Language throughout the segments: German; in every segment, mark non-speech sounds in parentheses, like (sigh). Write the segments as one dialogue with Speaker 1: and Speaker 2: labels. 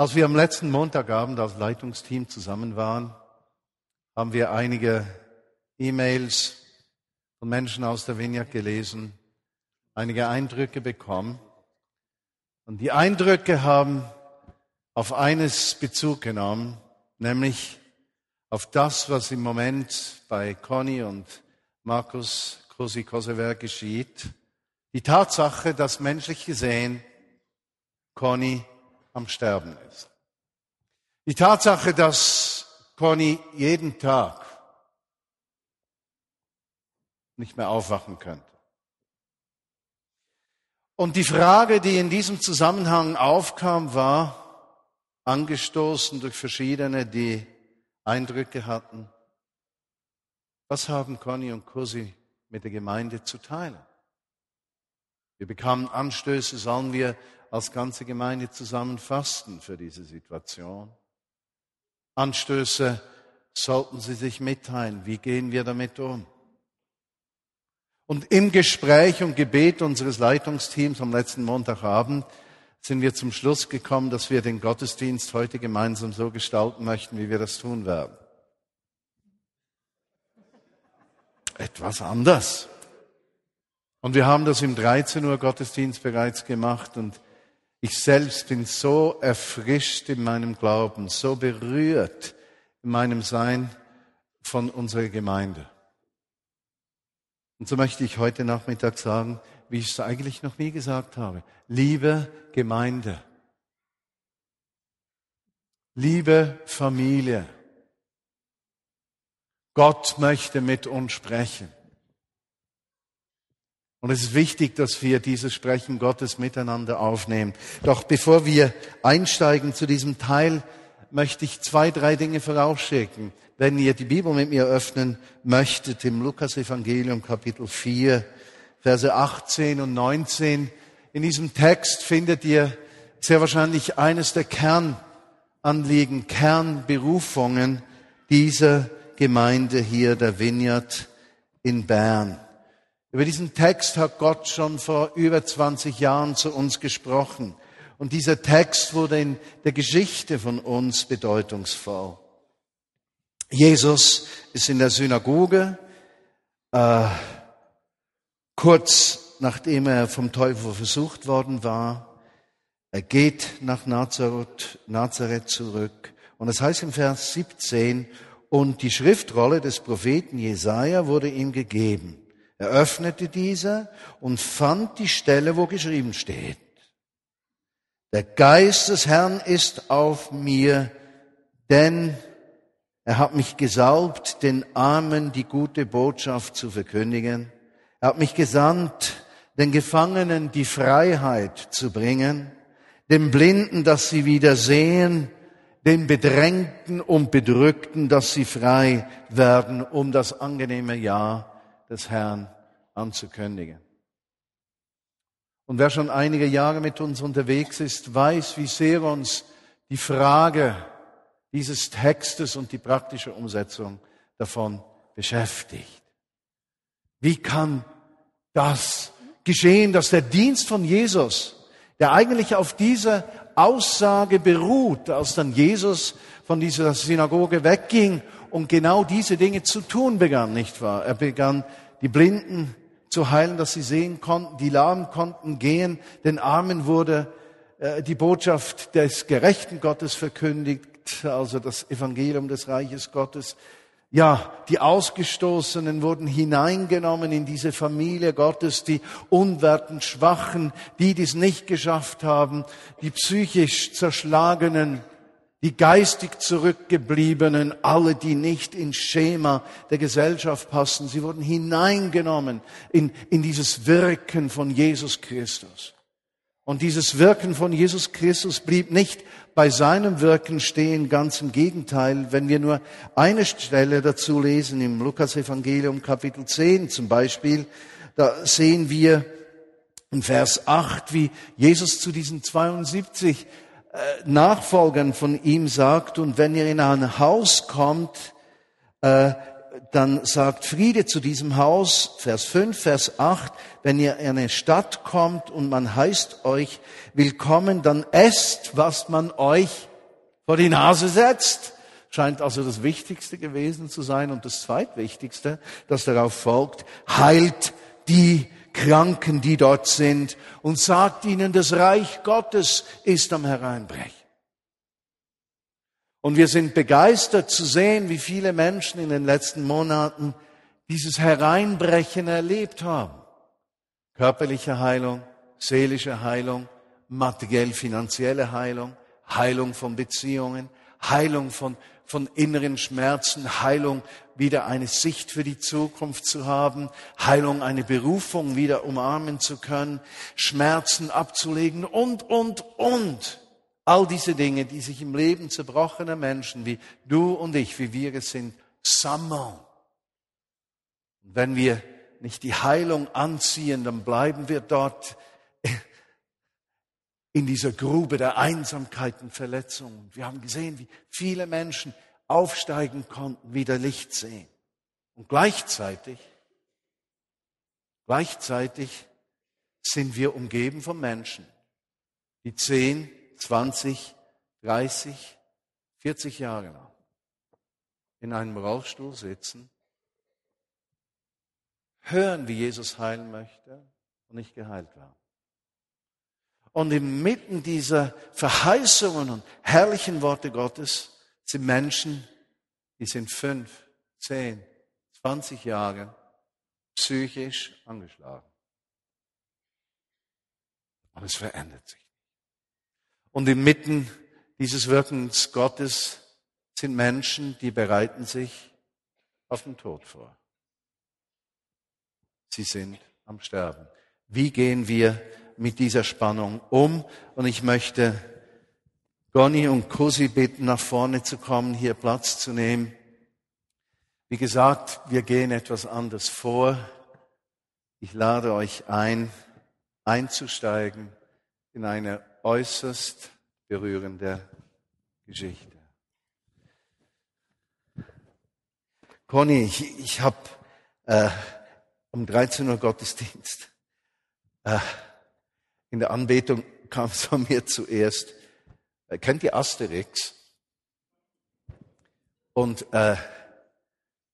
Speaker 1: Als wir am letzten Montagabend als Leitungsteam zusammen waren, haben wir einige E-Mails von Menschen aus der Vineyard gelesen, einige Eindrücke bekommen. Und die Eindrücke haben auf eines Bezug genommen, nämlich auf das, was im Moment bei Conny und Markus Cosi Kosever geschieht. Die Tatsache, dass menschlich gesehen Conny am Sterben ist. Die Tatsache, dass Conny jeden Tag nicht mehr aufwachen könnte. Und die Frage, die in diesem Zusammenhang aufkam, war, angestoßen durch verschiedene, die Eindrücke hatten, was haben Conny und Cosi mit der Gemeinde zu teilen? Wir bekamen Anstöße, sollen wir als ganze Gemeinde zusammenfassen für diese Situation. Anstöße sollten Sie sich mitteilen. Wie gehen wir damit um? Und im Gespräch und Gebet unseres Leitungsteams am letzten Montagabend sind wir zum Schluss gekommen, dass wir den Gottesdienst heute gemeinsam so gestalten möchten, wie wir das tun werden. Etwas anders. Und wir haben das im 13 Uhr Gottesdienst bereits gemacht und ich selbst bin so erfrischt in meinem Glauben, so berührt in meinem Sein von unserer Gemeinde. Und so möchte ich heute Nachmittag sagen, wie ich es eigentlich noch nie gesagt habe. Liebe Gemeinde. Liebe Familie. Gott möchte mit uns sprechen. Und es ist wichtig, dass wir dieses Sprechen Gottes miteinander aufnehmen. Doch bevor wir einsteigen zu diesem Teil, möchte ich zwei, drei Dinge vorausschicken. Wenn ihr die Bibel mit mir öffnen möchtet, im Lukas Evangelium Kapitel 4, Verse 18 und 19, in diesem Text findet ihr sehr wahrscheinlich eines der Kernanliegen, Kernberufungen dieser Gemeinde hier, der Vineyard in Bern. Über diesen Text hat Gott schon vor über 20 Jahren zu uns gesprochen. Und dieser Text wurde in der Geschichte von uns bedeutungsvoll. Jesus ist in der Synagoge, äh, kurz nachdem er vom Teufel versucht worden war. Er geht nach Nazareth, Nazareth zurück. Und es das heißt im Vers 17, und die Schriftrolle des Propheten Jesaja wurde ihm gegeben. Er öffnete diese und fand die Stelle, wo geschrieben steht. Der Geist des Herrn ist auf mir, denn er hat mich gesalbt, den Armen die gute Botschaft zu verkündigen. Er hat mich gesandt, den Gefangenen die Freiheit zu bringen, den Blinden, dass sie wieder sehen, den Bedrängten und Bedrückten, dass sie frei werden, um das angenehme Jahr des Herrn anzukündigen. Und wer schon einige Jahre mit uns unterwegs ist, weiß, wie sehr uns die Frage dieses Textes und die praktische Umsetzung davon beschäftigt. Wie kann das geschehen, dass der Dienst von Jesus, der eigentlich auf dieser Aussage beruht, als dann Jesus von dieser Synagoge wegging und genau diese Dinge zu tun begann, nicht wahr? Er begann, die Blinden zu heilen, dass sie sehen konnten, die Lahmen konnten gehen, den Armen wurde äh, die Botschaft des gerechten Gottes verkündigt, also das Evangelium des Reiches Gottes. Ja, die Ausgestoßenen wurden hineingenommen in diese Familie Gottes, die unwerten Schwachen, die, die es nicht geschafft haben, die psychisch Zerschlagenen, die geistig Zurückgebliebenen, alle, die nicht ins Schema der Gesellschaft passen, sie wurden hineingenommen in, in dieses Wirken von Jesus Christus. Und dieses Wirken von Jesus Christus blieb nicht bei seinem Wirken stehen, ganz im Gegenteil. Wenn wir nur eine Stelle dazu lesen, im Lukas Evangelium Kapitel 10 zum Beispiel, da sehen wir in Vers 8, wie Jesus zu diesen 72 äh, Nachfolgern von ihm sagt, und wenn ihr in ein Haus kommt, äh, dann sagt Friede zu diesem Haus, Vers 5, Vers 8, wenn ihr in eine Stadt kommt und man heißt euch willkommen, dann esst, was man euch vor die Nase setzt. Scheint also das Wichtigste gewesen zu sein. Und das Zweitwichtigste, das darauf folgt, heilt die Kranken, die dort sind und sagt ihnen, das Reich Gottes ist am Hereinbrechen. Und wir sind begeistert zu sehen, wie viele Menschen in den letzten Monaten dieses Hereinbrechen erlebt haben. Körperliche Heilung, seelische Heilung, materiell-finanzielle Heilung, Heilung von Beziehungen, Heilung von, von inneren Schmerzen, Heilung wieder eine Sicht für die Zukunft zu haben, Heilung eine Berufung wieder umarmen zu können, Schmerzen abzulegen und, und, und. All diese Dinge, die sich im Leben zerbrochener Menschen wie du und ich, wie wir es sind, sammeln. Und wenn wir nicht die Heilung anziehen, dann bleiben wir dort in dieser Grube der Einsamkeit und Verletzungen. Wir haben gesehen, wie viele Menschen aufsteigen konnten, wieder Licht sehen. Und gleichzeitig, gleichzeitig sind wir umgeben von Menschen, die 10, 20, 30, 40 Jahre lang in einem Rollstuhl sitzen, hören, wie Jesus heilen möchte und nicht geheilt werden. Und inmitten dieser Verheißungen und herrlichen Worte Gottes sind Menschen, die sind fünf, zehn, zwanzig Jahre psychisch angeschlagen. Und es verändert sich. Und inmitten dieses Wirkens Gottes sind Menschen, die bereiten sich auf den Tod vor. Sie sind am Sterben. Wie gehen wir mit dieser Spannung um. Und ich möchte Goni und Cosi bitten, nach vorne zu kommen, hier Platz zu nehmen. Wie gesagt, wir gehen etwas anders vor. Ich lade euch ein, einzusteigen in eine äußerst berührende Geschichte. Conny, ich, ich habe äh, um 13 Uhr Gottesdienst. Äh, in der Anbetung kam es (laughs) von mir zuerst. Äh, kennt ihr Asterix? Und äh,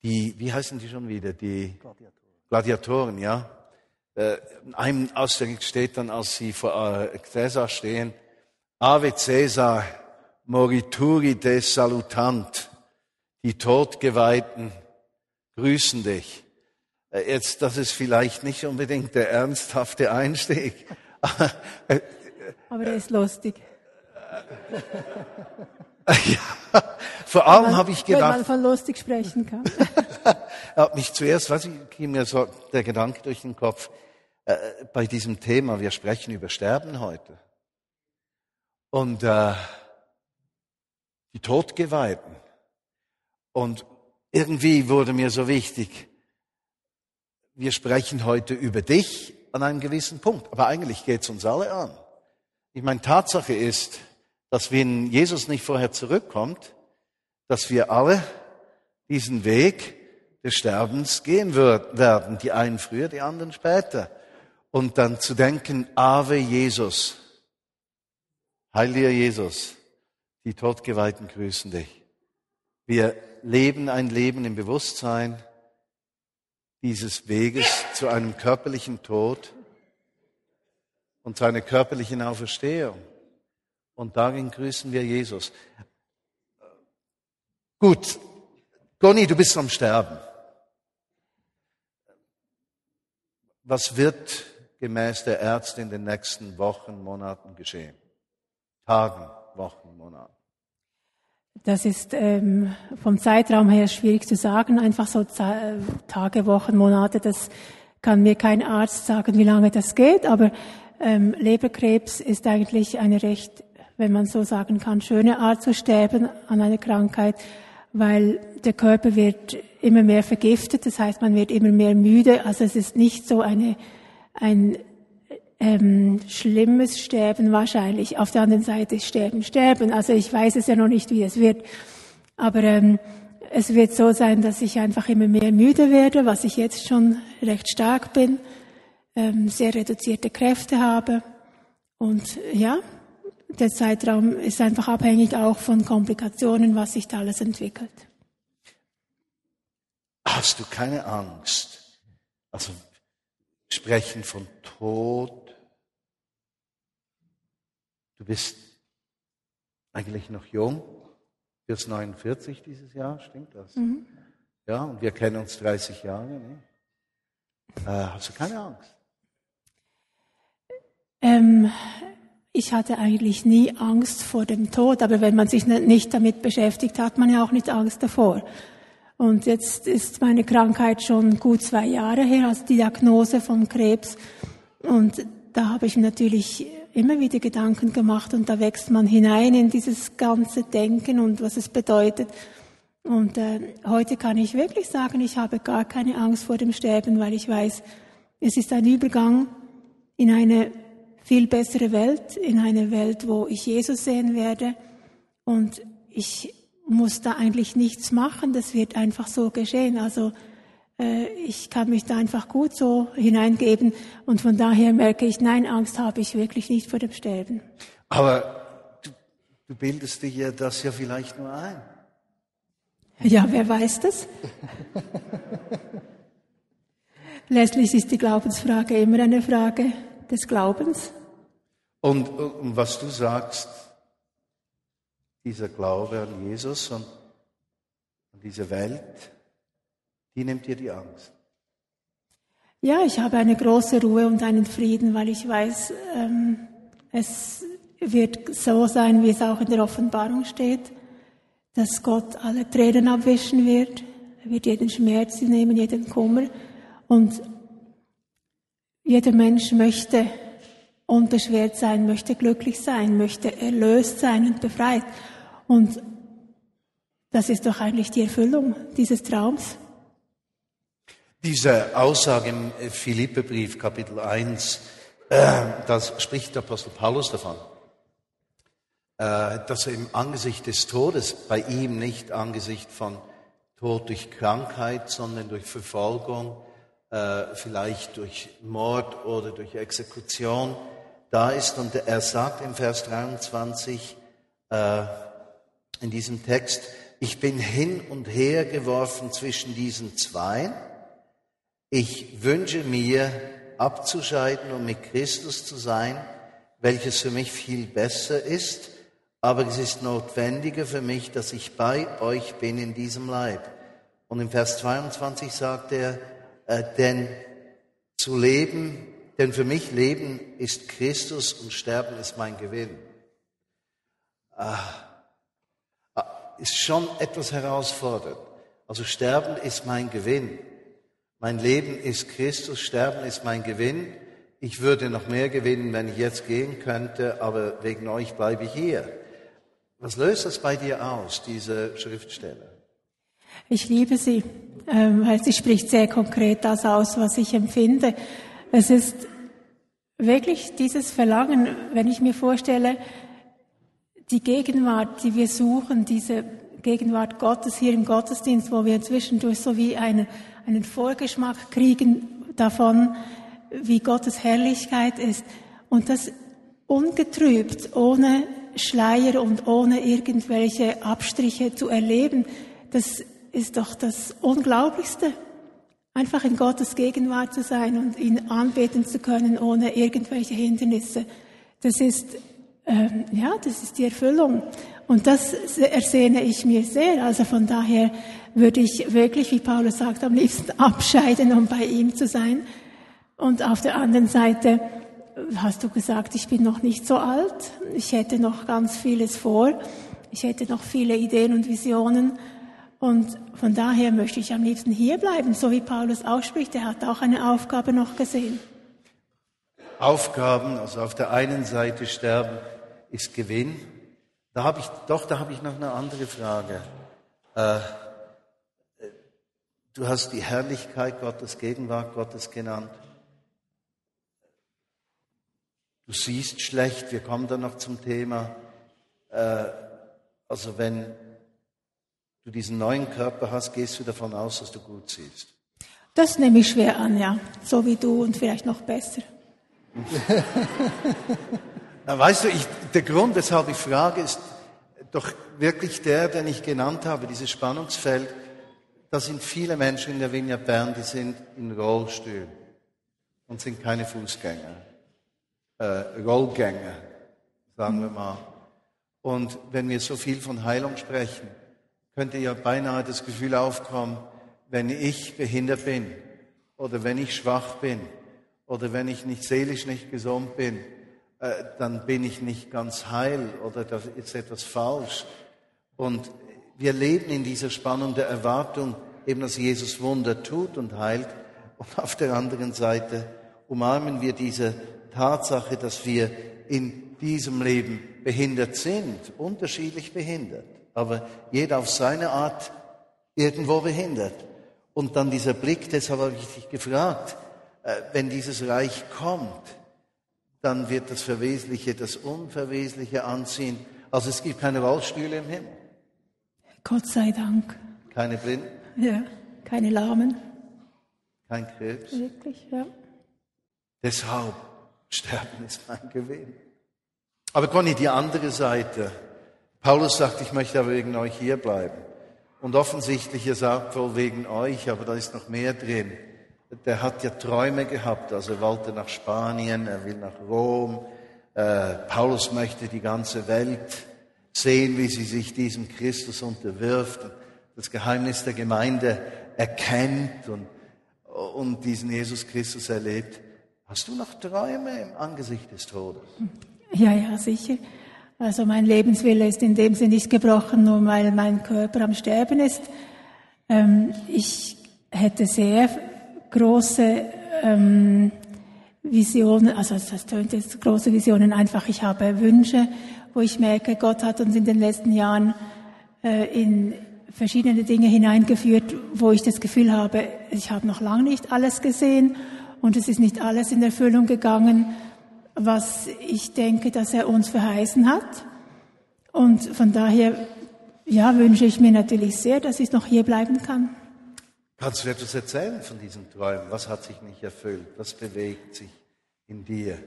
Speaker 1: die, wie heißen die schon wieder? Die Gladiatoren, Gladiatoren ja. Äh, in einem Asterix steht dann, als sie vor äh, Caesar stehen, Ave Caesar, morituri de salutant, die Todgeweihten grüßen dich. Äh, jetzt, das ist vielleicht nicht unbedingt der ernsthafte Einstieg,
Speaker 2: Aber er ist lustig.
Speaker 1: ja, vor allem habe ich gedacht. Wenn
Speaker 2: man von lustig sprechen kann. (laughs)
Speaker 1: hat mich zuerst, was ich, ging mir so der Gedanke durch den Kopf, äh, bei diesem Thema, wir sprechen über Sterben heute. Und äh, die Todgeweihten. Und irgendwie wurde mir so wichtig, wir sprechen heute über dich an einem gewissen Punkt. Aber eigentlich geht es uns alle an. Ich meine, Tatsache ist, dass wenn Jesus nicht vorher zurückkommt, dass wir alle diesen Weg des Sterbens gehen werden. Die einen früher, die anderen später. Und dann zu denken, Ave Jesus, heiliger Jesus, die Todgeweihten grüßen dich. Wir leben ein Leben im Bewusstsein, dieses Weges zu einem körperlichen Tod und zu einer körperlichen Auferstehung. Und darin grüßen wir Jesus. Gut, Goni, du bist am Sterben. Was wird gemäß der Ärzte in den nächsten Wochen, Monaten geschehen? Tagen, Wochen, Monaten.
Speaker 2: Das ist ähm, vom Zeitraum her schwierig zu sagen. Einfach so Tage, Wochen, Monate, das kann mir kein Arzt sagen, wie lange das geht. Aber ähm, Leberkrebs ist eigentlich eine recht, wenn man so sagen kann, schöne Art zu sterben an einer Krankheit, weil der Körper wird immer mehr vergiftet. Das heißt, man wird immer mehr müde. Also es ist nicht so eine, ein ähm, schlimmes Sterben wahrscheinlich. Auf der anderen Seite Sterben, Sterben. Also ich weiß es ja noch nicht, wie es wird. Aber ähm, es wird so sein, dass ich einfach immer mehr müde werde, was ich jetzt schon recht stark bin, ähm, sehr reduzierte Kräfte habe. Und ja, der Zeitraum ist einfach abhängig auch von Komplikationen, was sich da alles entwickelt.
Speaker 1: Hast du keine Angst? Also sprechen von Tod. Du bist eigentlich noch jung, wirst 49 dieses Jahr, stimmt das? Mhm. Ja, und wir kennen uns 30 Jahre. Ne? Äh, hast du keine Angst?
Speaker 2: Ähm, ich hatte eigentlich nie Angst vor dem Tod, aber wenn man sich nicht damit beschäftigt, hat man ja auch nicht Angst davor. Und jetzt ist meine Krankheit schon gut zwei Jahre her, als Diagnose von Krebs. Und da habe ich natürlich immer wieder Gedanken gemacht und da wächst man hinein in dieses ganze Denken und was es bedeutet. Und äh, heute kann ich wirklich sagen, ich habe gar keine Angst vor dem Sterben, weil ich weiß, es ist ein Übergang in eine viel bessere Welt, in eine Welt, wo ich Jesus sehen werde. Und ich muss da eigentlich nichts machen, das wird einfach so geschehen. Also ich kann mich da einfach gut so hineingeben und von daher merke ich, nein, Angst habe ich wirklich nicht vor dem Sterben.
Speaker 1: Aber du, du bildest dir das ja vielleicht nur ein.
Speaker 2: Ja, wer weiß das? (laughs) Letztlich ist die Glaubensfrage immer eine Frage des Glaubens.
Speaker 1: Und, und was du sagst, dieser Glaube an Jesus und an diese Welt, die nimmt dir die Angst.
Speaker 2: Ja, ich habe eine große Ruhe und einen Frieden, weil ich weiß, ähm, es wird so sein, wie es auch in der Offenbarung steht, dass Gott alle Tränen abwischen wird. Er wird jeden Schmerz nehmen, jeden Kummer. Und jeder Mensch möchte unbeschwert sein, möchte glücklich sein, möchte erlöst sein und befreit. Und das ist doch eigentlich die Erfüllung dieses Traums.
Speaker 1: Diese Aussage im Philippebrief Kapitel 1, äh, das spricht der Apostel Paulus davon, äh, dass er im Angesicht des Todes, bei ihm nicht Angesicht von Tod durch Krankheit, sondern durch Verfolgung, äh, vielleicht durch Mord oder durch Exekution, da ist. Und er sagt im Vers 23 äh, in diesem Text, ich bin hin und her geworfen zwischen diesen zwei. Ich wünsche mir abzuscheiden und mit Christus zu sein, welches für mich viel besser ist, aber es ist notwendiger für mich, dass ich bei euch bin in diesem Leib. Und im Vers 22 sagt er, äh, denn zu leben denn für mich Leben ist Christus und Sterben ist mein Gewinn. Ah, ah, ist schon etwas herausfordernd. Also Sterben ist mein Gewinn. Mein Leben ist Christus, Sterben ist mein Gewinn. Ich würde noch mehr gewinnen, wenn ich jetzt gehen könnte, aber wegen euch bleibe ich hier. Was löst das bei dir aus, diese Schriftstelle?
Speaker 2: Ich liebe sie, ähm, weil sie spricht sehr konkret das aus, was ich empfinde. Es ist wirklich dieses Verlangen, wenn ich mir vorstelle, die Gegenwart, die wir suchen, diese Gegenwart Gottes hier im Gottesdienst, wo wir zwischendurch so wie einen, einen Vorgeschmack kriegen davon, wie Gottes Herrlichkeit ist. Und das ungetrübt, ohne Schleier und ohne irgendwelche Abstriche zu erleben, das ist doch das Unglaublichste. Einfach in Gottes Gegenwart zu sein und ihn anbeten zu können ohne irgendwelche Hindernisse. Das ist, ähm, ja, das ist die Erfüllung. Und das ersehne ich mir sehr. Also von daher würde ich wirklich, wie Paulus sagt, am liebsten abscheiden, um bei ihm zu sein. Und auf der anderen Seite hast du gesagt, ich bin noch nicht so alt. Ich hätte noch ganz vieles vor. Ich hätte noch viele Ideen und Visionen. Und von daher möchte ich am liebsten hier bleiben, so wie Paulus ausspricht. Er hat auch eine Aufgabe noch gesehen.
Speaker 1: Aufgaben, also auf der einen Seite sterben ist Gewinn. Da habe ich, doch, da habe ich noch eine andere Frage. Äh, du hast die Herrlichkeit Gottes, Gegenwart Gottes genannt. Du siehst schlecht, wir kommen dann noch zum Thema. Äh, also wenn du diesen neuen Körper hast, gehst du davon aus, dass du gut siehst.
Speaker 2: Das nehme ich schwer an, ja. So wie du und vielleicht noch besser.
Speaker 1: Na, weißt du, ich, der Grund, weshalb ich frage, ist doch wirklich der, den ich genannt habe, dieses Spannungsfeld. Da sind viele Menschen in der Vineyard Bern, die sind in Rollstühlen und sind keine Fußgänger, äh, Rollgänger, sagen wir mal. Und wenn wir so viel von Heilung sprechen, könnte ja beinahe das Gefühl aufkommen, wenn ich behindert bin oder wenn ich schwach bin oder wenn ich nicht seelisch nicht gesund bin, äh, dann bin ich nicht ganz heil oder da ist etwas falsch. Und wir leben in dieser Spannung der Erwartung, eben dass Jesus Wunder tut und heilt. Und auf der anderen Seite umarmen wir diese Tatsache, dass wir in diesem Leben behindert sind, unterschiedlich behindert, aber jeder auf seine Art irgendwo behindert. Und dann dieser Blick, deshalb habe ich dich gefragt, äh, wenn dieses Reich kommt, dann wird das Verwesliche das Unverwesliche anziehen. Also es gibt keine Rollstühle im Himmel.
Speaker 2: Gott sei Dank.
Speaker 1: Keine Blinden.
Speaker 2: Ja, keine Lahmen.
Speaker 1: Kein Krebs.
Speaker 2: Wirklich, ja.
Speaker 1: Deshalb sterben ist mein Gewinn. Aber Conny, die andere Seite. Paulus sagt, ich möchte aber wegen euch hier bleiben. Und offensichtlich, er sagt wohl wegen euch, aber da ist noch mehr drin der hat ja Träume gehabt, also er wollte nach Spanien, er will nach Rom. Äh, Paulus möchte die ganze Welt sehen, wie sie sich diesem Christus unterwirft, und das Geheimnis der Gemeinde erkennt und, und diesen Jesus Christus erlebt. Hast du noch Träume im Angesicht des Todes?
Speaker 2: Ja, ja, sicher. Also mein Lebenswille ist in dem Sinne nicht gebrochen, nur weil mein Körper am Sterben ist. Ähm, ich hätte sehr große ähm, Visionen, also das tönt jetzt große Visionen, einfach ich habe Wünsche, wo ich merke, Gott hat uns in den letzten Jahren äh, in verschiedene Dinge hineingeführt, wo ich das Gefühl habe, ich habe noch lange nicht alles gesehen und es ist nicht alles in Erfüllung gegangen, was ich denke, dass er uns verheißen hat. Und von daher, ja, wünsche ich mir natürlich sehr, dass ich noch hier bleiben kann.
Speaker 1: Kannst du etwas erzählen von diesen Träumen? Was hat sich nicht erfüllt? Was bewegt sich in dir?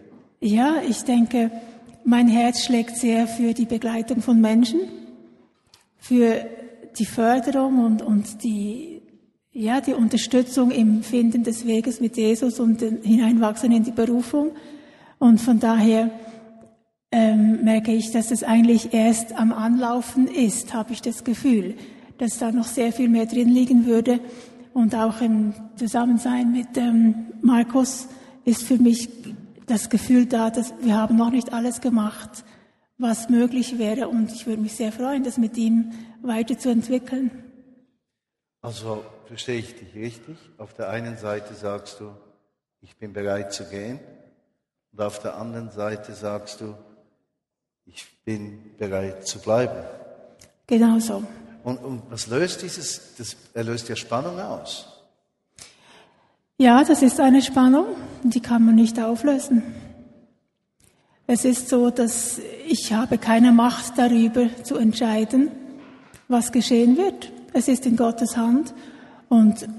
Speaker 2: Ja, ich denke, mein Herz schlägt sehr für die Begleitung von Menschen, für die Förderung und, und die, ja, die Unterstützung im Finden des Weges mit Jesus und den Hineinwachsen in die Berufung. Und von daher ähm, merke ich, dass es eigentlich erst am Anlaufen ist, habe ich das Gefühl, dass da noch sehr viel mehr drin liegen würde und auch im Zusammensein mit ähm, Markus ist für mich das Gefühl da, dass wir haben noch nicht alles gemacht, was möglich wäre und ich würde mich sehr freuen, das mit ihm weiterzuentwickeln.
Speaker 1: Also verstehe ich dich richtig. Auf der einen Seite sagst du, ich bin bereit zu gehen und auf der anderen Seite sagst du, ich bin bereit zu bleiben.
Speaker 2: Genau so.
Speaker 1: Und, und was löst dieses? Das, er löst ja Spannung aus.
Speaker 2: Ja, das ist eine Spannung, die kann man nicht auflösen. Es ist so, dass ich habe keine Macht darüber zu entscheiden, was geschehen wird. Es ist in Gottes Hand und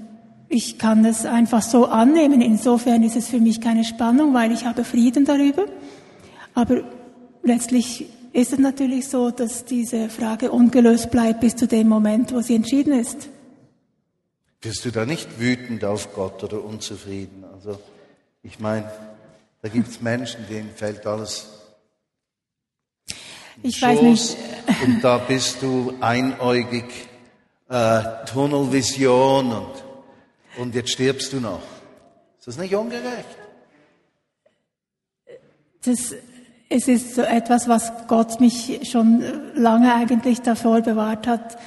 Speaker 2: ich kann es einfach so annehmen. Insofern ist es für mich keine Spannung, weil ich habe Frieden darüber. Aber letztlich ist es natürlich so, dass diese Frage ungelöst bleibt bis zu dem Moment, wo sie entschieden ist.
Speaker 1: Wirst du da nicht wütend auf Gott oder unzufrieden? Also ich meine, da gibt es Menschen, denen fällt alles.
Speaker 2: Ich Schoß, weiß nicht.
Speaker 1: Und da bist du einäugig, äh, Tunnelvision und, und jetzt stirbst du noch. Ist das nicht ungerecht?
Speaker 2: Das es ist so etwas, was Gott mich schon lange eigentlich davor bewahrt hat,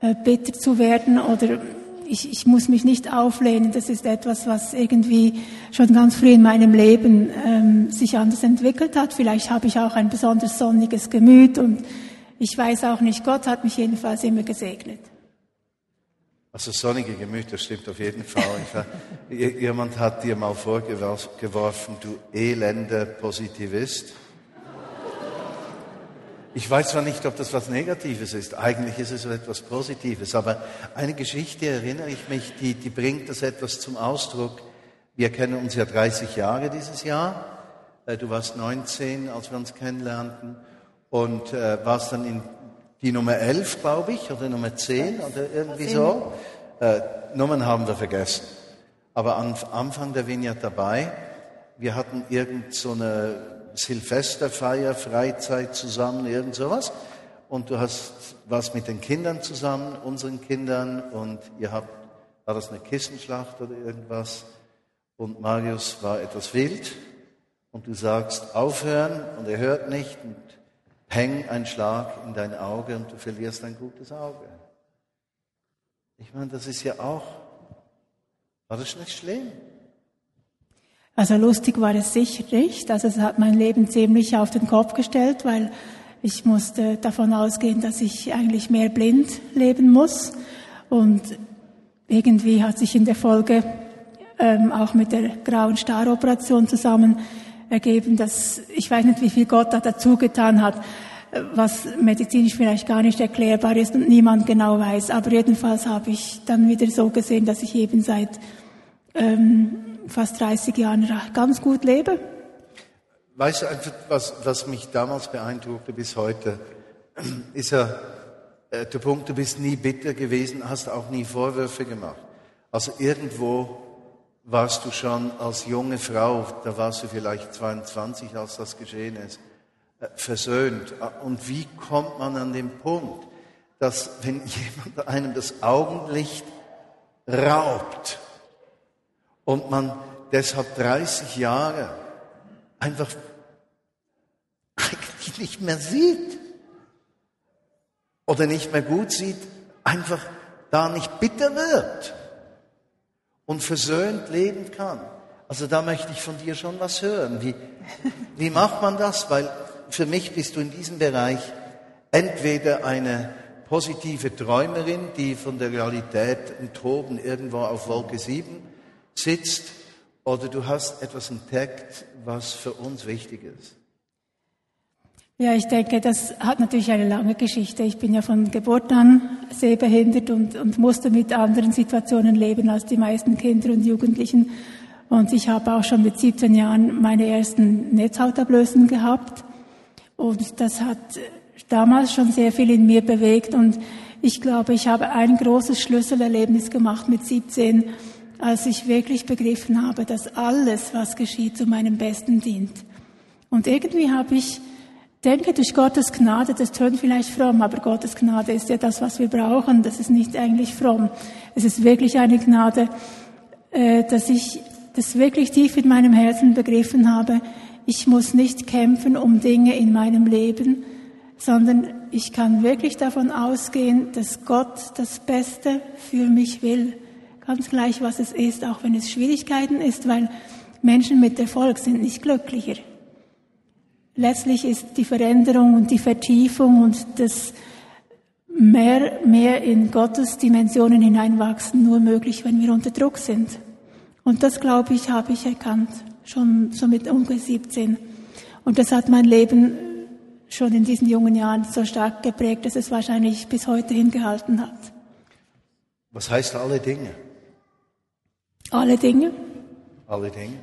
Speaker 2: äh, bitter zu werden oder ich, ich muss mich nicht auflehnen. Das ist etwas, was irgendwie schon ganz früh in meinem Leben ähm, sich anders entwickelt hat. Vielleicht habe ich auch ein besonders sonniges Gemüt und ich weiß auch nicht, Gott hat mich jedenfalls immer gesegnet.
Speaker 1: Also sonnige Gemüt, das stimmt auf jeden Fall. (laughs) Jemand hat dir mal vorgeworfen, du elender Positivist. Ich weiß zwar nicht, ob das was Negatives ist, eigentlich ist es etwas Positives, aber eine Geschichte erinnere ich mich, die, die bringt das etwas zum Ausdruck. Wir kennen uns ja 30 Jahre dieses Jahr. Äh, du warst 19, als wir uns kennenlernten. Und äh, warst dann in die Nummer 11, glaube ich, oder Nummer 10 oder irgendwie so. Äh, Nummern haben wir vergessen. Aber am Anfang der Vignette dabei, wir hatten irgend so eine Silvesterfeier, Freizeit zusammen, irgend sowas. Und du hast was mit den Kindern zusammen, unseren Kindern, und ihr habt, war das eine Kissenschlacht oder irgendwas? Und Marius war etwas wild, und du sagst aufhören, und er hört nicht, und häng ein Schlag in dein Auge, und du verlierst ein gutes Auge. Ich meine, das ist ja auch war das nicht schlimm?
Speaker 2: Also lustig war es sicher nicht. Also es hat mein Leben ziemlich auf den Kopf gestellt, weil ich musste davon ausgehen, dass ich eigentlich mehr blind leben muss. Und irgendwie hat sich in der Folge ähm, auch mit der grauen Staroperation zusammen ergeben, dass ich weiß nicht, wie viel Gott da dazu getan hat, was medizinisch vielleicht gar nicht erklärbar ist und niemand genau weiß. Aber jedenfalls habe ich dann wieder so gesehen, dass ich eben seit ähm, fast 30 Jahren ganz gut lebe.
Speaker 1: Weißt du was, was mich damals beeindruckte bis heute, (clears throat) ist ja äh, der Punkt, du bist nie bitter gewesen, hast auch nie Vorwürfe gemacht. Also irgendwo warst du schon als junge Frau, da warst du vielleicht 22, als das geschehen ist, äh, versöhnt. Und wie kommt man an den Punkt, dass wenn (laughs) jemand einem das Augenlicht raubt, und man deshalb 30 Jahre einfach eigentlich nicht mehr sieht oder nicht mehr gut sieht, einfach da nicht bitter wird und versöhnt leben kann. Also da möchte ich von dir schon was hören. Wie, wie macht man das? Weil für mich bist du in diesem Bereich entweder eine positive Träumerin, die von der Realität im Toben irgendwo auf Wolke 7 sitzt oder du hast etwas entdeckt, was für uns wichtig ist?
Speaker 2: Ja, ich denke, das hat natürlich eine lange Geschichte. Ich bin ja von Geburt an sehbehindert und, und musste mit anderen Situationen leben als die meisten Kinder und Jugendlichen. Und ich habe auch schon mit 17 Jahren meine ersten Netzhautablösen gehabt. Und das hat damals schon sehr viel in mir bewegt. Und ich glaube, ich habe ein großes Schlüsselerlebnis gemacht mit 17 als ich wirklich begriffen habe, dass alles, was geschieht, zu meinem Besten dient. Und irgendwie habe ich, denke durch Gottes Gnade, das tönt vielleicht fromm, aber Gottes Gnade ist ja das, was wir brauchen. Das ist nicht eigentlich fromm. Es ist wirklich eine Gnade, äh, dass ich das wirklich tief in meinem Herzen begriffen habe. Ich muss nicht kämpfen um Dinge in meinem Leben, sondern ich kann wirklich davon ausgehen, dass Gott das Beste für mich will ganz gleich, was es ist, auch wenn es Schwierigkeiten ist, weil Menschen mit Erfolg sind nicht glücklicher. Letztlich ist die Veränderung und die Vertiefung und das mehr, mehr in Gottes Dimensionen hineinwachsen nur möglich, wenn wir unter Druck sind. Und das, glaube ich, habe ich erkannt, schon so mit ungefähr 17. Und das hat mein Leben schon in diesen jungen Jahren so stark geprägt, dass es wahrscheinlich bis heute hingehalten hat.
Speaker 1: Was heißt alle Dinge?
Speaker 2: Alle Dinge.
Speaker 1: Alle Dinge.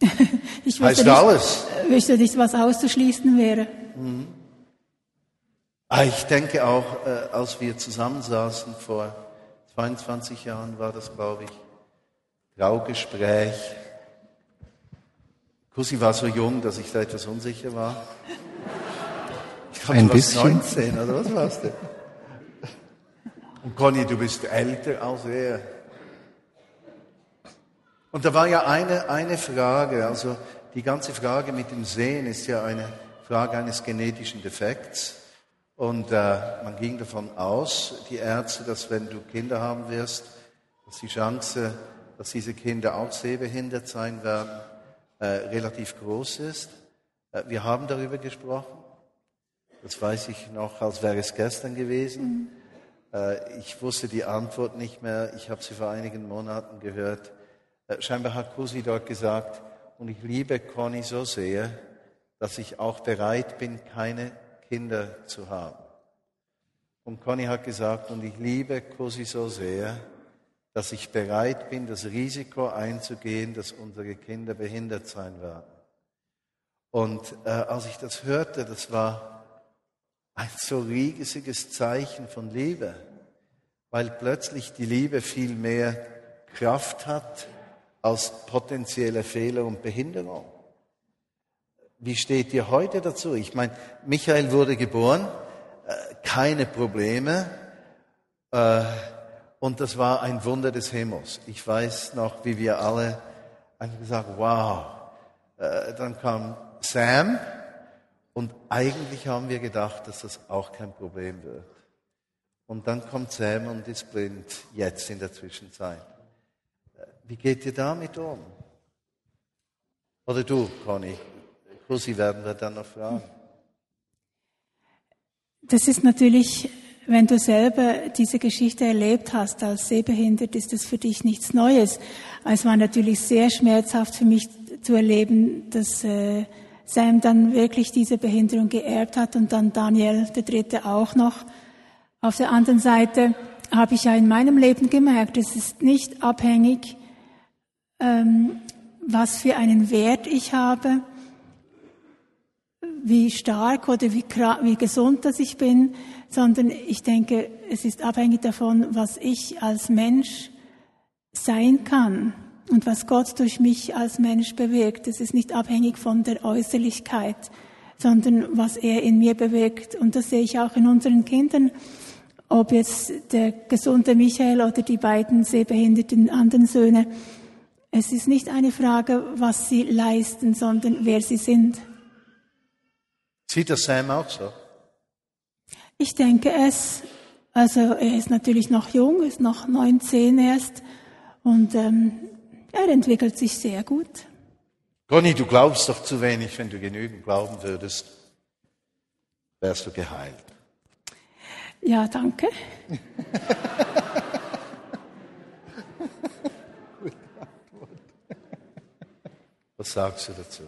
Speaker 1: (laughs)
Speaker 2: ich
Speaker 1: heißt
Speaker 2: nicht,
Speaker 1: alles.
Speaker 2: wüsste nicht, was auszuschließen wäre.
Speaker 1: Mhm. Ah, ich denke auch, äh, als wir zusammensaßen vor 22 Jahren war das, glaube ich, Traugespräch. Kussi war so jung, dass ich da etwas unsicher war.
Speaker 3: Ich glaube, Ein
Speaker 1: du
Speaker 3: warst
Speaker 1: bisschen. 19, oder was warst du? Und Conny, du bist älter als er. Und da war ja eine, eine Frage, also die ganze Frage mit dem Sehen ist ja eine Frage eines genetischen Defekts. Und äh, man ging davon aus, die Ärzte, dass wenn du Kinder haben wirst, dass die Chance, dass diese Kinder auch sehbehindert sein werden, äh, relativ groß ist. Äh, wir haben darüber gesprochen. Das weiß ich noch, als wäre es gestern gewesen. Mhm. Äh, ich wusste die Antwort nicht mehr. Ich habe sie vor einigen Monaten gehört. Äh, scheinbar hat Kusi dort gesagt, und ich liebe Conny so sehr, dass ich auch bereit bin, keine Kinder zu haben. Und Conny hat gesagt, und ich liebe Kusi so sehr, dass ich bereit bin, das Risiko einzugehen, dass unsere Kinder behindert sein werden. Und äh, als ich das hörte, das war ein so riesiges Zeichen von Liebe, weil plötzlich die Liebe viel mehr Kraft hat als potenzielle Fehler und Behinderung. Wie steht ihr heute dazu? Ich meine, Michael wurde geboren, äh, keine Probleme, äh, und das war ein Wunder des Himmels. Ich weiß noch, wie wir alle einfach gesagt, wow. Äh, dann kam Sam und eigentlich haben wir gedacht, dass das auch kein Problem wird. Und dann kommt Sam und ist blind, jetzt in der Zwischenzeit. Wie geht ihr damit um? Oder du, Conny? Lucy werden wir dann noch fragen.
Speaker 2: Das ist natürlich, wenn du selber diese Geschichte erlebt hast als sehbehindert, ist das für dich nichts Neues. Es war natürlich sehr schmerzhaft für mich zu erleben, dass äh, Sam dann wirklich diese Behinderung geerbt hat und dann Daniel, der Dritte, auch noch. Auf der anderen Seite habe ich ja in meinem Leben gemerkt, es ist nicht abhängig, ähm, was für einen Wert ich habe, wie stark oder wie, wie gesund dass ich bin, sondern ich denke, es ist abhängig davon, was ich als Mensch sein kann und was Gott durch mich als Mensch bewirkt. Es ist nicht abhängig von der Äußerlichkeit, sondern was er in mir bewirkt. Und das sehe ich auch in unseren Kindern, ob jetzt der gesunde Michael oder die beiden sehbehinderten anderen Söhne. Es ist nicht eine Frage, was sie leisten, sondern wer sie sind.
Speaker 1: Sieht das Sam auch so?
Speaker 2: Ich denke es. Also er ist natürlich noch jung, ist noch 19 erst und ähm, er entwickelt sich sehr gut.
Speaker 1: Conny, du glaubst doch zu wenig. Wenn du genügend glauben würdest, wärst du geheilt.
Speaker 2: Ja, danke. (laughs)
Speaker 1: Was sagst du dazu?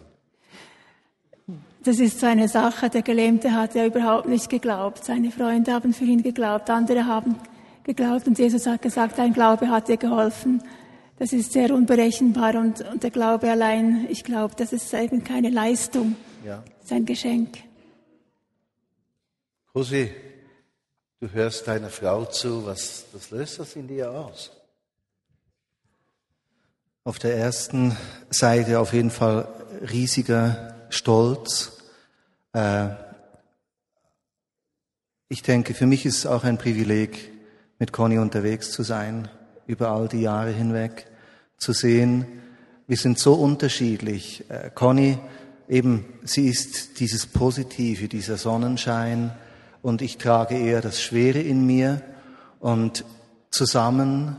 Speaker 2: Das ist so eine Sache. Der Gelähmte hat ja überhaupt nicht geglaubt. Seine Freunde haben für ihn geglaubt, andere haben geglaubt und Jesus hat gesagt, dein Glaube hat dir geholfen. Das ist sehr unberechenbar und, und der Glaube allein, ich glaube, das ist eben keine Leistung, ja. sein Geschenk.
Speaker 1: Rosi, du hörst deiner Frau zu, was, was löst das in dir aus?
Speaker 3: Auf der ersten Seite auf jeden Fall riesiger Stolz. Äh, ich denke, für mich ist es auch ein Privileg, mit Conny unterwegs zu sein, über all die Jahre hinweg, zu sehen, wir sind so unterschiedlich. Äh, Conny, eben, sie ist dieses Positive, dieser Sonnenschein und ich trage eher das Schwere in mir und zusammen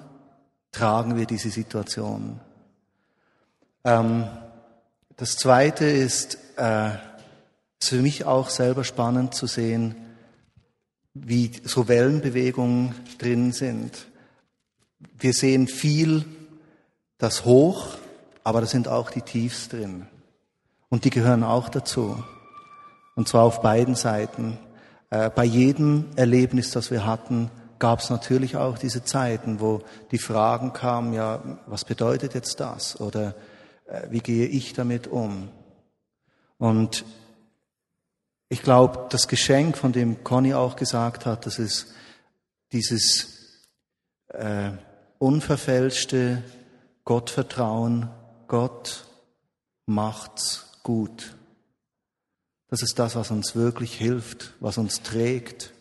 Speaker 3: tragen wir diese Situation. Ähm, das Zweite ist, äh, ist für mich auch selber spannend zu sehen, wie so Wellenbewegungen drin sind. Wir sehen viel das Hoch, aber da sind auch die Tiefs drin. Und die gehören auch dazu. Und zwar auf beiden Seiten. Äh, bei jedem Erlebnis, das wir hatten, gab es natürlich auch diese Zeiten, wo die Fragen kamen, ja, was bedeutet jetzt das? Oder wie gehe ich damit um? Und ich glaube, das Geschenk, von dem Conny auch gesagt hat, das ist dieses äh, unverfälschte Gottvertrauen, Gott macht's gut. Das ist das, was uns wirklich hilft, was uns trägt,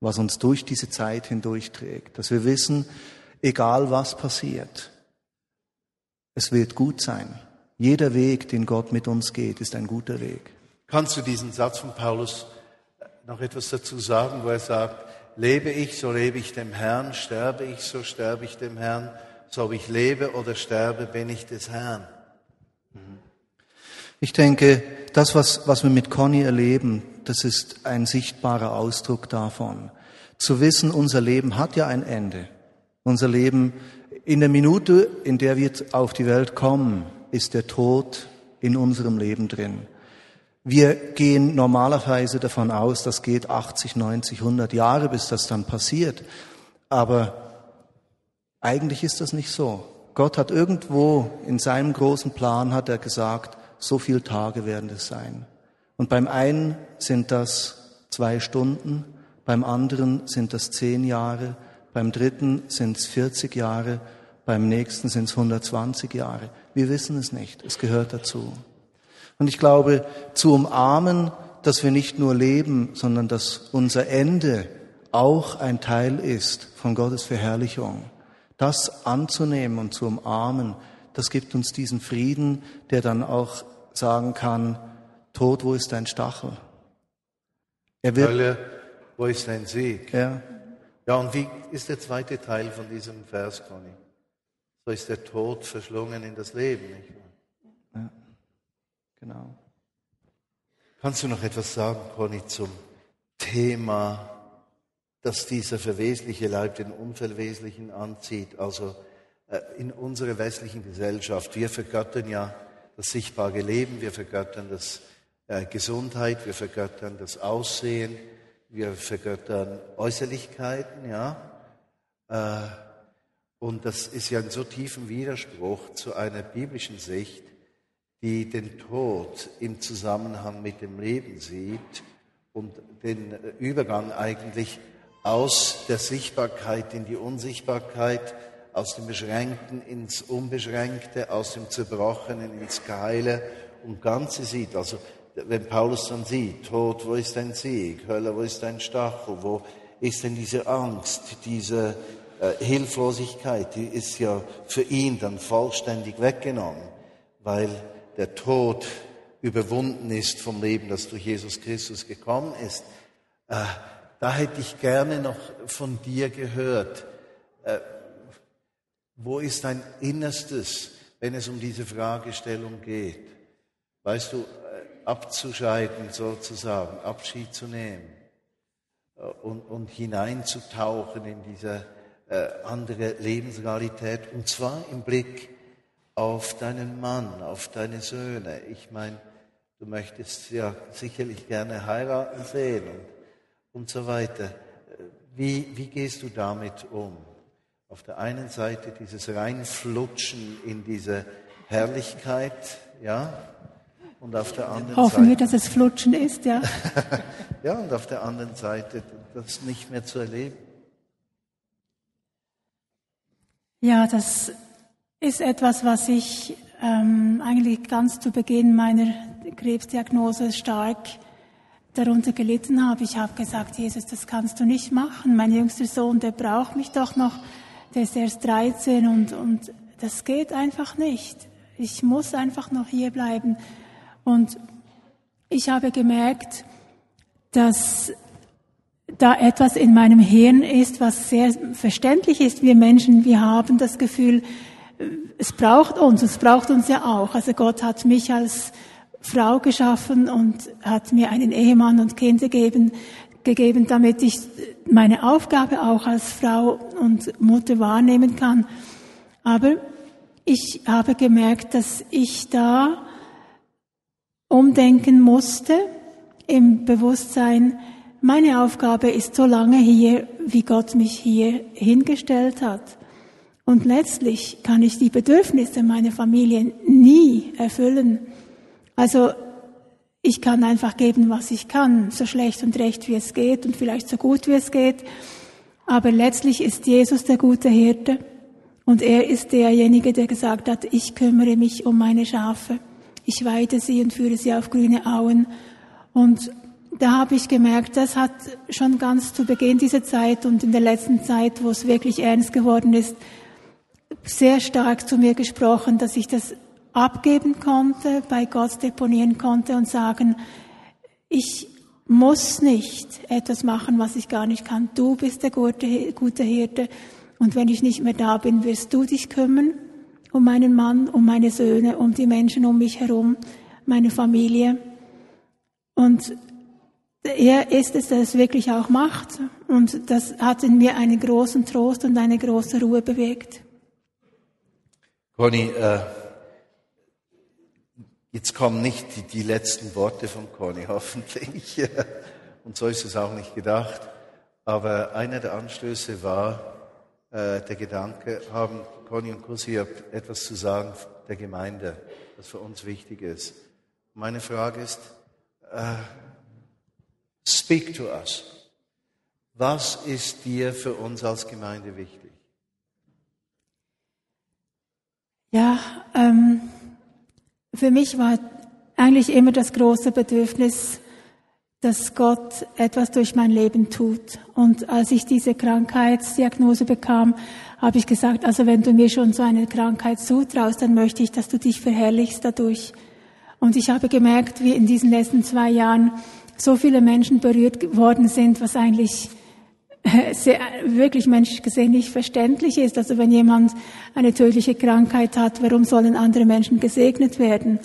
Speaker 3: was uns durch diese Zeit hindurch trägt. Dass wir wissen, egal was passiert, es wird gut sein. Jeder Weg, den Gott mit uns geht, ist ein guter Weg.
Speaker 1: Kannst du diesen Satz von Paulus noch etwas dazu sagen, wo er sagt, lebe ich, so lebe ich dem Herrn, sterbe ich, so sterbe ich dem Herrn, so ob ich lebe oder sterbe, bin ich des Herrn.
Speaker 3: Ich denke, das, was, was wir mit Conny erleben, das ist ein sichtbarer Ausdruck davon. Zu wissen, unser Leben hat ja ein Ende. Unser Leben, in der Minute, in der wir auf die Welt kommen, ist der Tod in unserem Leben drin. Wir gehen normalerweise davon aus, das geht 80, 90, 100 Jahre, bis das dann passiert. Aber eigentlich ist das nicht so. Gott hat irgendwo in seinem großen Plan hat er gesagt, so viele Tage werden es sein. Und beim einen sind das zwei Stunden, beim anderen sind das zehn Jahre, beim dritten sind es 40 Jahre, beim nächsten sind es 120 Jahre. Wir wissen es nicht, es gehört dazu. Und ich glaube, zu umarmen, dass wir nicht nur leben, sondern dass unser Ende auch ein Teil ist von Gottes Verherrlichung, das anzunehmen und zu umarmen, das gibt uns diesen Frieden, der dann auch sagen kann, Tod, wo ist dein Stachel?
Speaker 1: Er wird, Hölle, wo ist dein Sieg?
Speaker 3: Ja.
Speaker 1: Ja, und wie ist der zweite Teil von diesem Vers, Conny? So ist der Tod verschlungen in das Leben, nicht wahr?
Speaker 3: Ja, genau.
Speaker 1: Kannst du noch etwas sagen, Conny, zum Thema, dass dieser verwesliche Leib den unverweslichen anzieht? Also äh, in unserer westlichen Gesellschaft, wir vergöttern ja das sichtbare Leben, wir vergöttern das äh, Gesundheit, wir vergöttern das Aussehen, wir vergöttern Äußerlichkeiten, ja. Äh, und das ist ja in so tiefem Widerspruch zu einer biblischen Sicht, die den Tod im Zusammenhang mit dem Leben sieht und den Übergang eigentlich aus der Sichtbarkeit in die Unsichtbarkeit, aus dem Beschränkten ins Unbeschränkte, aus dem Zerbrochenen ins Geile und Ganze sieht. Also wenn Paulus dann sieht, Tod, wo ist dein Sieg? Hölle, wo ist dein Stachel? Wo ist denn diese Angst, diese Hilflosigkeit? Die ist ja für ihn dann vollständig weggenommen, weil der Tod überwunden ist vom Leben, das durch Jesus Christus gekommen ist. Äh, da hätte ich gerne noch von dir gehört. Äh, wo ist dein Innerstes, wenn es um diese Fragestellung geht? Weißt du, abzuscheiden sozusagen, Abschied zu nehmen äh, und, und hineinzutauchen in diese äh, andere Lebensrealität und zwar im Blick auf deinen Mann, auf deine Söhne. Ich meine, du möchtest ja sicherlich gerne heiraten sehen und, und so weiter. Wie, wie gehst du damit um? Auf der einen Seite dieses Reinflutschen in diese Herrlichkeit, ja, und auf der anderen
Speaker 2: Hoffen
Speaker 1: Seite,
Speaker 2: wir, dass es Flutschen ist, ja. (laughs)
Speaker 1: ja, und auf der anderen Seite das nicht mehr zu erleben.
Speaker 2: Ja, das ist etwas, was ich ähm, eigentlich ganz zu Beginn meiner Krebsdiagnose stark darunter gelitten habe. Ich habe gesagt, Jesus, das kannst du nicht machen. Mein jüngster Sohn, der braucht mich doch noch. Der ist erst 13 und, und das geht einfach nicht. Ich muss einfach noch hier bleiben. Und ich habe gemerkt, dass da etwas in meinem Hirn ist, was sehr verständlich ist. Wir Menschen, wir haben das Gefühl, es braucht uns, es braucht uns ja auch. Also Gott hat mich als Frau geschaffen und hat mir einen Ehemann und Kinder gegeben, gegeben, damit ich meine Aufgabe auch als Frau und Mutter wahrnehmen kann. Aber ich habe gemerkt, dass ich da umdenken musste im Bewusstsein, meine Aufgabe ist so lange hier, wie Gott mich hier hingestellt hat. Und letztlich kann ich die Bedürfnisse meiner Familie nie erfüllen. Also ich kann einfach geben, was ich kann, so schlecht und recht wie es geht und vielleicht so gut wie es geht. Aber letztlich ist Jesus der gute Hirte und er ist derjenige, der gesagt hat, ich kümmere mich um meine Schafe. Ich weide sie und führe sie auf grüne Auen. Und da habe ich gemerkt, das hat schon ganz zu Beginn dieser Zeit und in der letzten Zeit, wo es wirklich ernst geworden ist, sehr stark zu mir gesprochen, dass ich das abgeben konnte, bei Gott deponieren konnte und sagen, ich muss nicht etwas machen, was ich gar nicht kann. Du bist der gute, gute Hirte. Und wenn ich nicht mehr da bin, wirst du dich kümmern um meinen Mann, um meine Söhne, um die Menschen um mich herum, meine Familie. Und er ist es, der es wirklich auch macht. Und das hat in mir einen großen Trost und eine große Ruhe bewegt.
Speaker 1: Conny, äh, jetzt kommen nicht die, die letzten Worte von Conny, (laughs) hoffentlich. Und so ist es auch nicht gedacht. Aber einer der Anstöße war äh, der Gedanke, haben Conny und Kussi etwas zu sagen der Gemeinde, das für uns wichtig ist. Meine Frage ist, uh, speak to us. Was ist dir für uns als Gemeinde wichtig?
Speaker 2: Ja, ähm, für mich war eigentlich immer das große Bedürfnis, dass Gott etwas durch mein Leben tut. Und als ich diese Krankheitsdiagnose bekam, habe ich gesagt, also wenn du mir schon so eine Krankheit zutraust, dann möchte ich, dass du dich verherrlichst dadurch. Und ich habe gemerkt, wie in diesen letzten zwei Jahren so viele Menschen berührt worden sind, was eigentlich sehr, wirklich menschlich gesehen nicht verständlich ist. Also wenn jemand eine tödliche Krankheit hat, warum sollen andere Menschen gesegnet werden?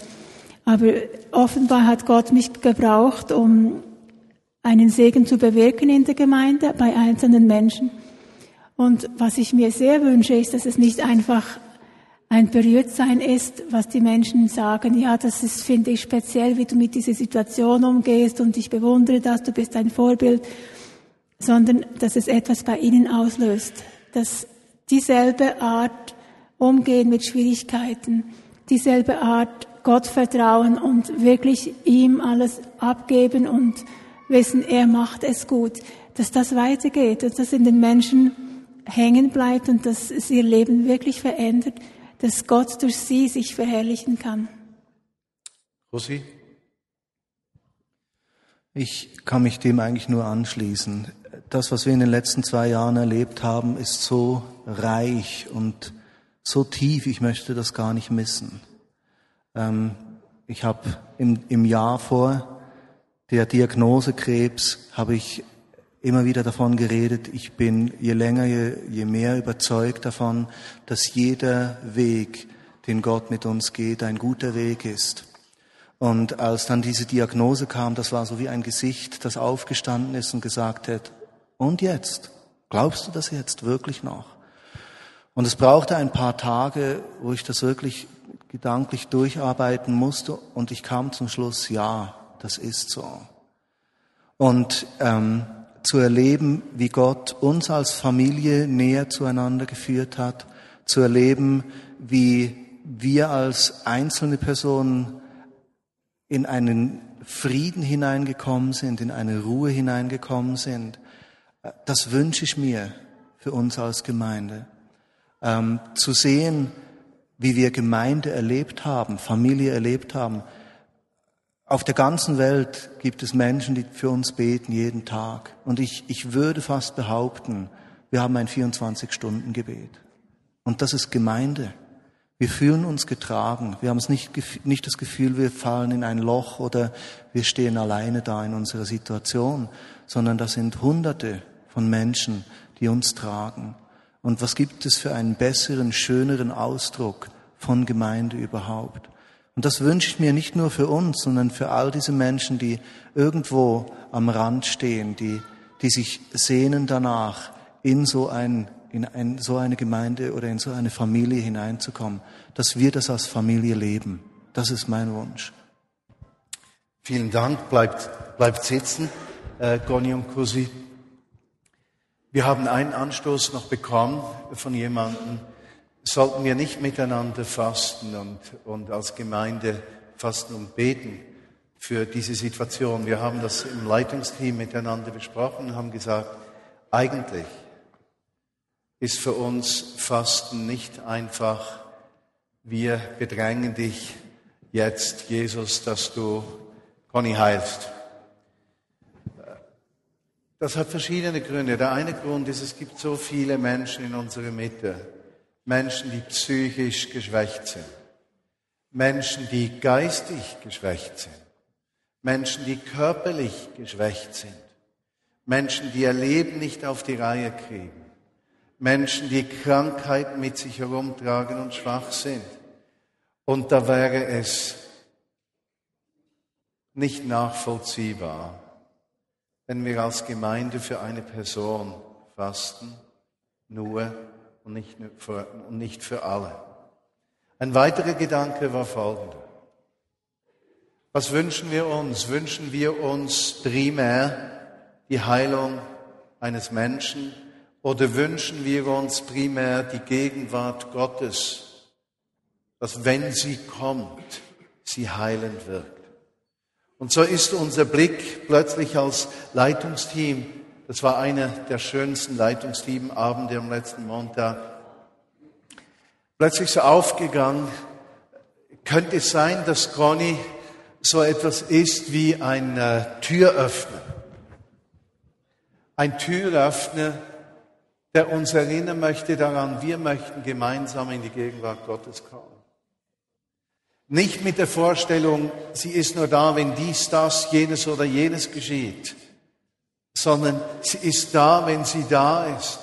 Speaker 2: Aber offenbar hat Gott mich gebraucht, um einen Segen zu bewirken in der Gemeinde bei einzelnen Menschen. Und was ich mir sehr wünsche, ist, dass es nicht einfach ein Berührtsein ist, was die Menschen sagen, ja, das ist, finde ich, speziell, wie du mit dieser Situation umgehst und ich bewundere das, du bist ein Vorbild, sondern dass es etwas bei ihnen auslöst, dass dieselbe Art umgehen mit Schwierigkeiten, dieselbe Art Gott vertrauen und wirklich ihm alles abgeben und wissen, er macht es gut, dass das weitergeht, dass das in den Menschen hängen bleibt und dass es ihr Leben wirklich verändert, dass Gott durch sie sich verherrlichen kann.
Speaker 1: Rosi?
Speaker 3: Ich kann mich dem eigentlich nur anschließen das, was wir in den letzten zwei Jahren erlebt haben, ist so reich und so tief, ich möchte das gar nicht missen. Ähm, ich habe im, im Jahr vor der Diagnose Krebs, habe ich immer wieder davon geredet, ich bin je länger, je, je mehr überzeugt davon, dass jeder Weg, den Gott mit uns geht, ein guter Weg ist. Und als dann diese Diagnose kam, das war so wie ein Gesicht, das aufgestanden ist und gesagt hat, und jetzt? Glaubst du das jetzt wirklich noch? Und es brauchte ein paar Tage, wo ich das wirklich gedanklich durcharbeiten musste und ich kam zum Schluss, ja, das ist so. Und ähm, zu erleben, wie Gott uns als Familie näher zueinander geführt hat, zu erleben, wie wir als einzelne Personen in einen Frieden hineingekommen sind, in eine Ruhe hineingekommen sind, das wünsche ich mir für uns als Gemeinde. Ähm, zu sehen, wie wir Gemeinde erlebt haben, Familie erlebt haben. Auf der ganzen Welt gibt es Menschen, die für uns beten jeden Tag. Und ich, ich würde fast behaupten, wir haben ein 24-Stunden-Gebet. Und das ist Gemeinde. Wir fühlen uns getragen. Wir haben es nicht, nicht das Gefühl, wir fallen in ein Loch oder wir stehen alleine da in unserer Situation, sondern das sind Hunderte von Menschen, die uns tragen. Und was gibt es für einen besseren, schöneren Ausdruck von Gemeinde überhaupt? Und das wünsche ich mir nicht nur für uns, sondern für all diese Menschen, die irgendwo am Rand stehen, die, die sich sehnen danach, in so, ein, in ein, so eine Gemeinde oder in so eine Familie hineinzukommen, dass wir das als Familie leben. Das ist mein Wunsch.
Speaker 1: Vielen Dank. Bleibt, bleibt sitzen, äh, Goni und Kusi. Wir haben einen Anstoß noch bekommen von jemandem, sollten wir nicht miteinander fasten und, und als Gemeinde fasten und beten für diese Situation. Wir haben das im Leitungsteam miteinander besprochen und haben gesagt, eigentlich ist für uns Fasten nicht einfach, wir bedrängen dich jetzt, Jesus, dass du Conny heilst. Das hat verschiedene Gründe. Der eine Grund ist, es gibt so viele Menschen in unserer Mitte. Menschen, die psychisch geschwächt sind. Menschen, die geistig geschwächt sind. Menschen, die körperlich geschwächt sind. Menschen, die ihr Leben nicht auf die Reihe kriegen. Menschen, die Krankheiten mit sich herumtragen und schwach sind. Und da wäre es nicht nachvollziehbar, wenn wir als Gemeinde für eine Person fasten, nur und nicht für, und nicht für alle. Ein weiterer Gedanke war folgender. Was wünschen wir uns? Wünschen wir uns primär die Heilung eines Menschen oder wünschen wir uns primär die Gegenwart Gottes, dass wenn sie kommt, sie heilend wirkt? Und so ist unser Blick plötzlich als Leitungsteam, das war einer der schönsten Leitungsteamabende am letzten Montag, plötzlich so aufgegangen, könnte es sein, dass Conny so etwas ist wie ein äh, Türöffner. Ein Türöffner, der uns erinnern möchte daran, wir möchten gemeinsam in die Gegenwart Gottes kommen. Nicht mit der Vorstellung, sie ist nur da, wenn dies, das, jenes oder jenes geschieht, sondern sie ist da, wenn sie da ist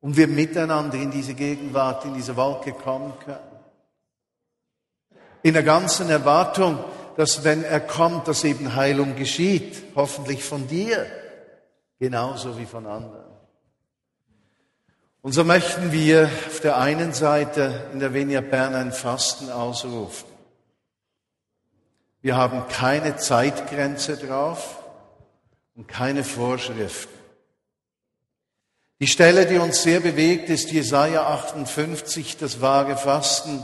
Speaker 1: und wir miteinander in diese Gegenwart, in diese Wolke kommen können. In der ganzen Erwartung, dass wenn er kommt, dass eben Heilung geschieht, hoffentlich von dir, genauso wie von anderen. Und so möchten wir auf der einen Seite in der Venia Bern ein Fasten ausrufen. Wir haben keine Zeitgrenze drauf und keine Vorschriften. Die Stelle, die uns sehr bewegt, ist Jesaja 58, das wahre Fasten.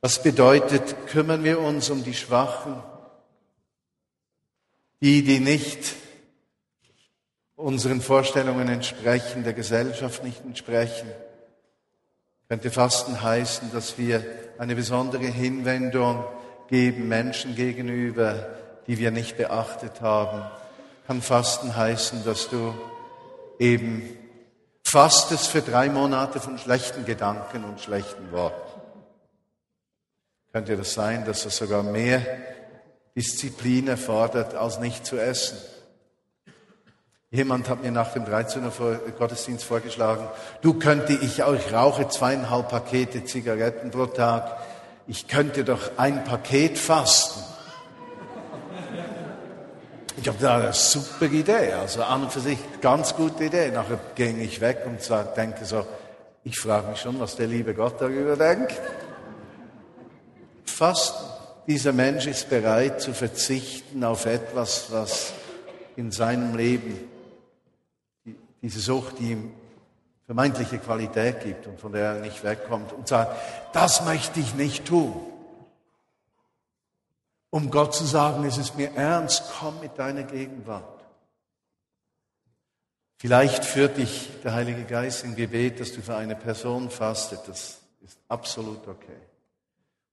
Speaker 1: Was bedeutet, kümmern wir uns um die Schwachen, die, die nicht unseren Vorstellungen entsprechen, der Gesellschaft nicht entsprechen. Könnte Fasten heißen, dass wir eine besondere Hinwendung geben Menschen gegenüber, die wir nicht beachtet haben. Kann Fasten heißen, dass du eben fastest für drei Monate von schlechten Gedanken und schlechten Worten. Könnte das sein, dass es sogar mehr Disziplin erfordert, als nicht zu essen? Jemand hat mir nach dem 13. Uhr Gottesdienst vorgeschlagen, du könnte ich auch, ich rauche zweieinhalb Pakete Zigaretten pro Tag, ich könnte doch ein Paket fasten. Ich habe da eine super Idee, also an und für sich ganz gute Idee. Nachher ging ich weg und denke so, ich frage mich schon, was der liebe Gott darüber denkt. Fast dieser Mensch ist bereit zu verzichten auf etwas, was in seinem Leben diese Sucht, die ihm vermeintliche Qualität gibt und von der er nicht wegkommt und sagt, das möchte ich nicht tun um Gott zu sagen, es ist mir ernst, komm mit deiner Gegenwart. Vielleicht führt dich der Heilige Geist in Gebet, dass du für eine Person fastet. Das ist absolut okay.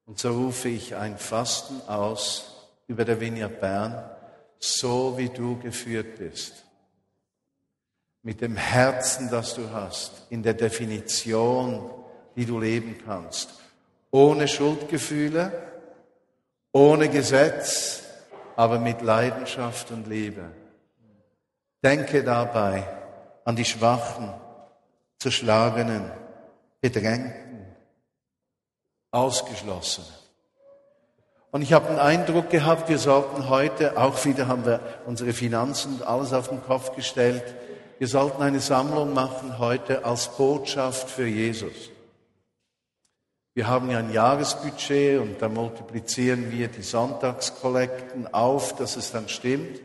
Speaker 1: Und so rufe ich ein Fasten aus über der Vineyard Bern, so wie du geführt bist. Mit dem Herzen, das du hast, in der Definition, die du leben kannst. Ohne Schuldgefühle, ohne Gesetz, aber mit Leidenschaft und Liebe. Denke dabei an die Schwachen, Zerschlagenen, Bedrängten, Ausgeschlossenen. Und ich habe den Eindruck gehabt, wir sollten heute, auch wieder haben wir unsere Finanzen und alles auf den Kopf gestellt, wir sollten eine Sammlung machen heute als Botschaft für Jesus. Wir haben ja ein Jahresbudget und da multiplizieren wir die Sonntagskollekten auf, dass es dann stimmt.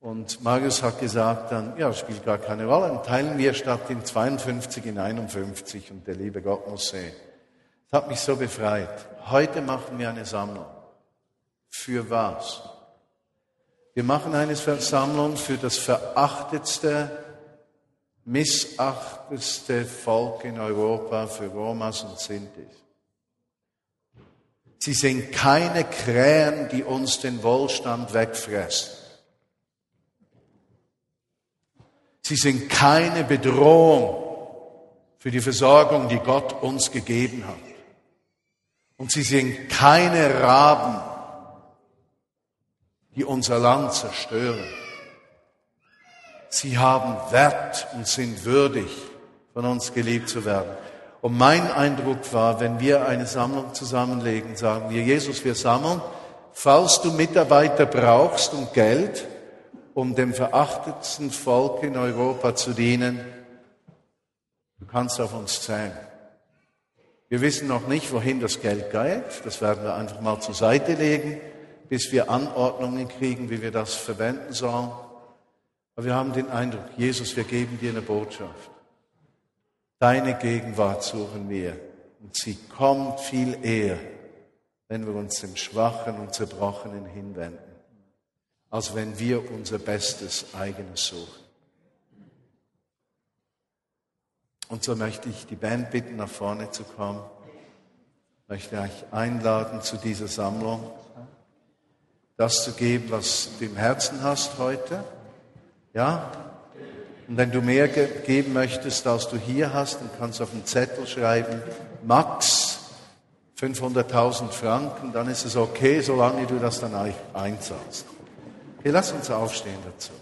Speaker 1: Und Marius hat gesagt dann, ja, spielt gar keine Rolle, dann teilen wir statt in 52 in 51 und der liebe Gott muss sehen. Das hat mich so befreit. Heute machen wir eine Sammlung. Für was? Wir machen eine Sammlung für das verachtetste, missachtetste Volk in Europa, für Romas und Sintis. Sie sind keine Krähen, die uns den Wohlstand wegfressen. Sie sind keine Bedrohung für die Versorgung, die Gott uns gegeben hat. Und sie sind keine Raben, die unser Land zerstören. Sie haben Wert und sind würdig, von uns geliebt zu werden. Und mein Eindruck war, wenn wir eine Sammlung zusammenlegen, sagen wir, Jesus, wir sammeln, falls du Mitarbeiter brauchst und Geld, um dem verachtetsten Volk in Europa zu dienen, du kannst auf uns zählen. Wir wissen noch nicht, wohin das Geld geht. Das werden wir einfach mal zur Seite legen, bis wir Anordnungen kriegen, wie wir das verwenden sollen. Aber wir haben den Eindruck, Jesus, wir geben dir eine Botschaft. Deine Gegenwart suchen wir. Und sie kommt viel eher, wenn wir uns dem Schwachen und Zerbrochenen hinwenden, als wenn wir unser bestes eigenes suchen. Und so möchte ich die Band bitten, nach vorne zu kommen. Ich möchte euch einladen zu dieser Sammlung, das zu geben, was du im Herzen hast heute. Ja? Und wenn du mehr geben möchtest, als du hier hast, dann kannst du auf einen Zettel schreiben, Max 500.000 Franken, dann ist es okay, solange du das dann einzahlst. Okay, lass uns aufstehen dazu.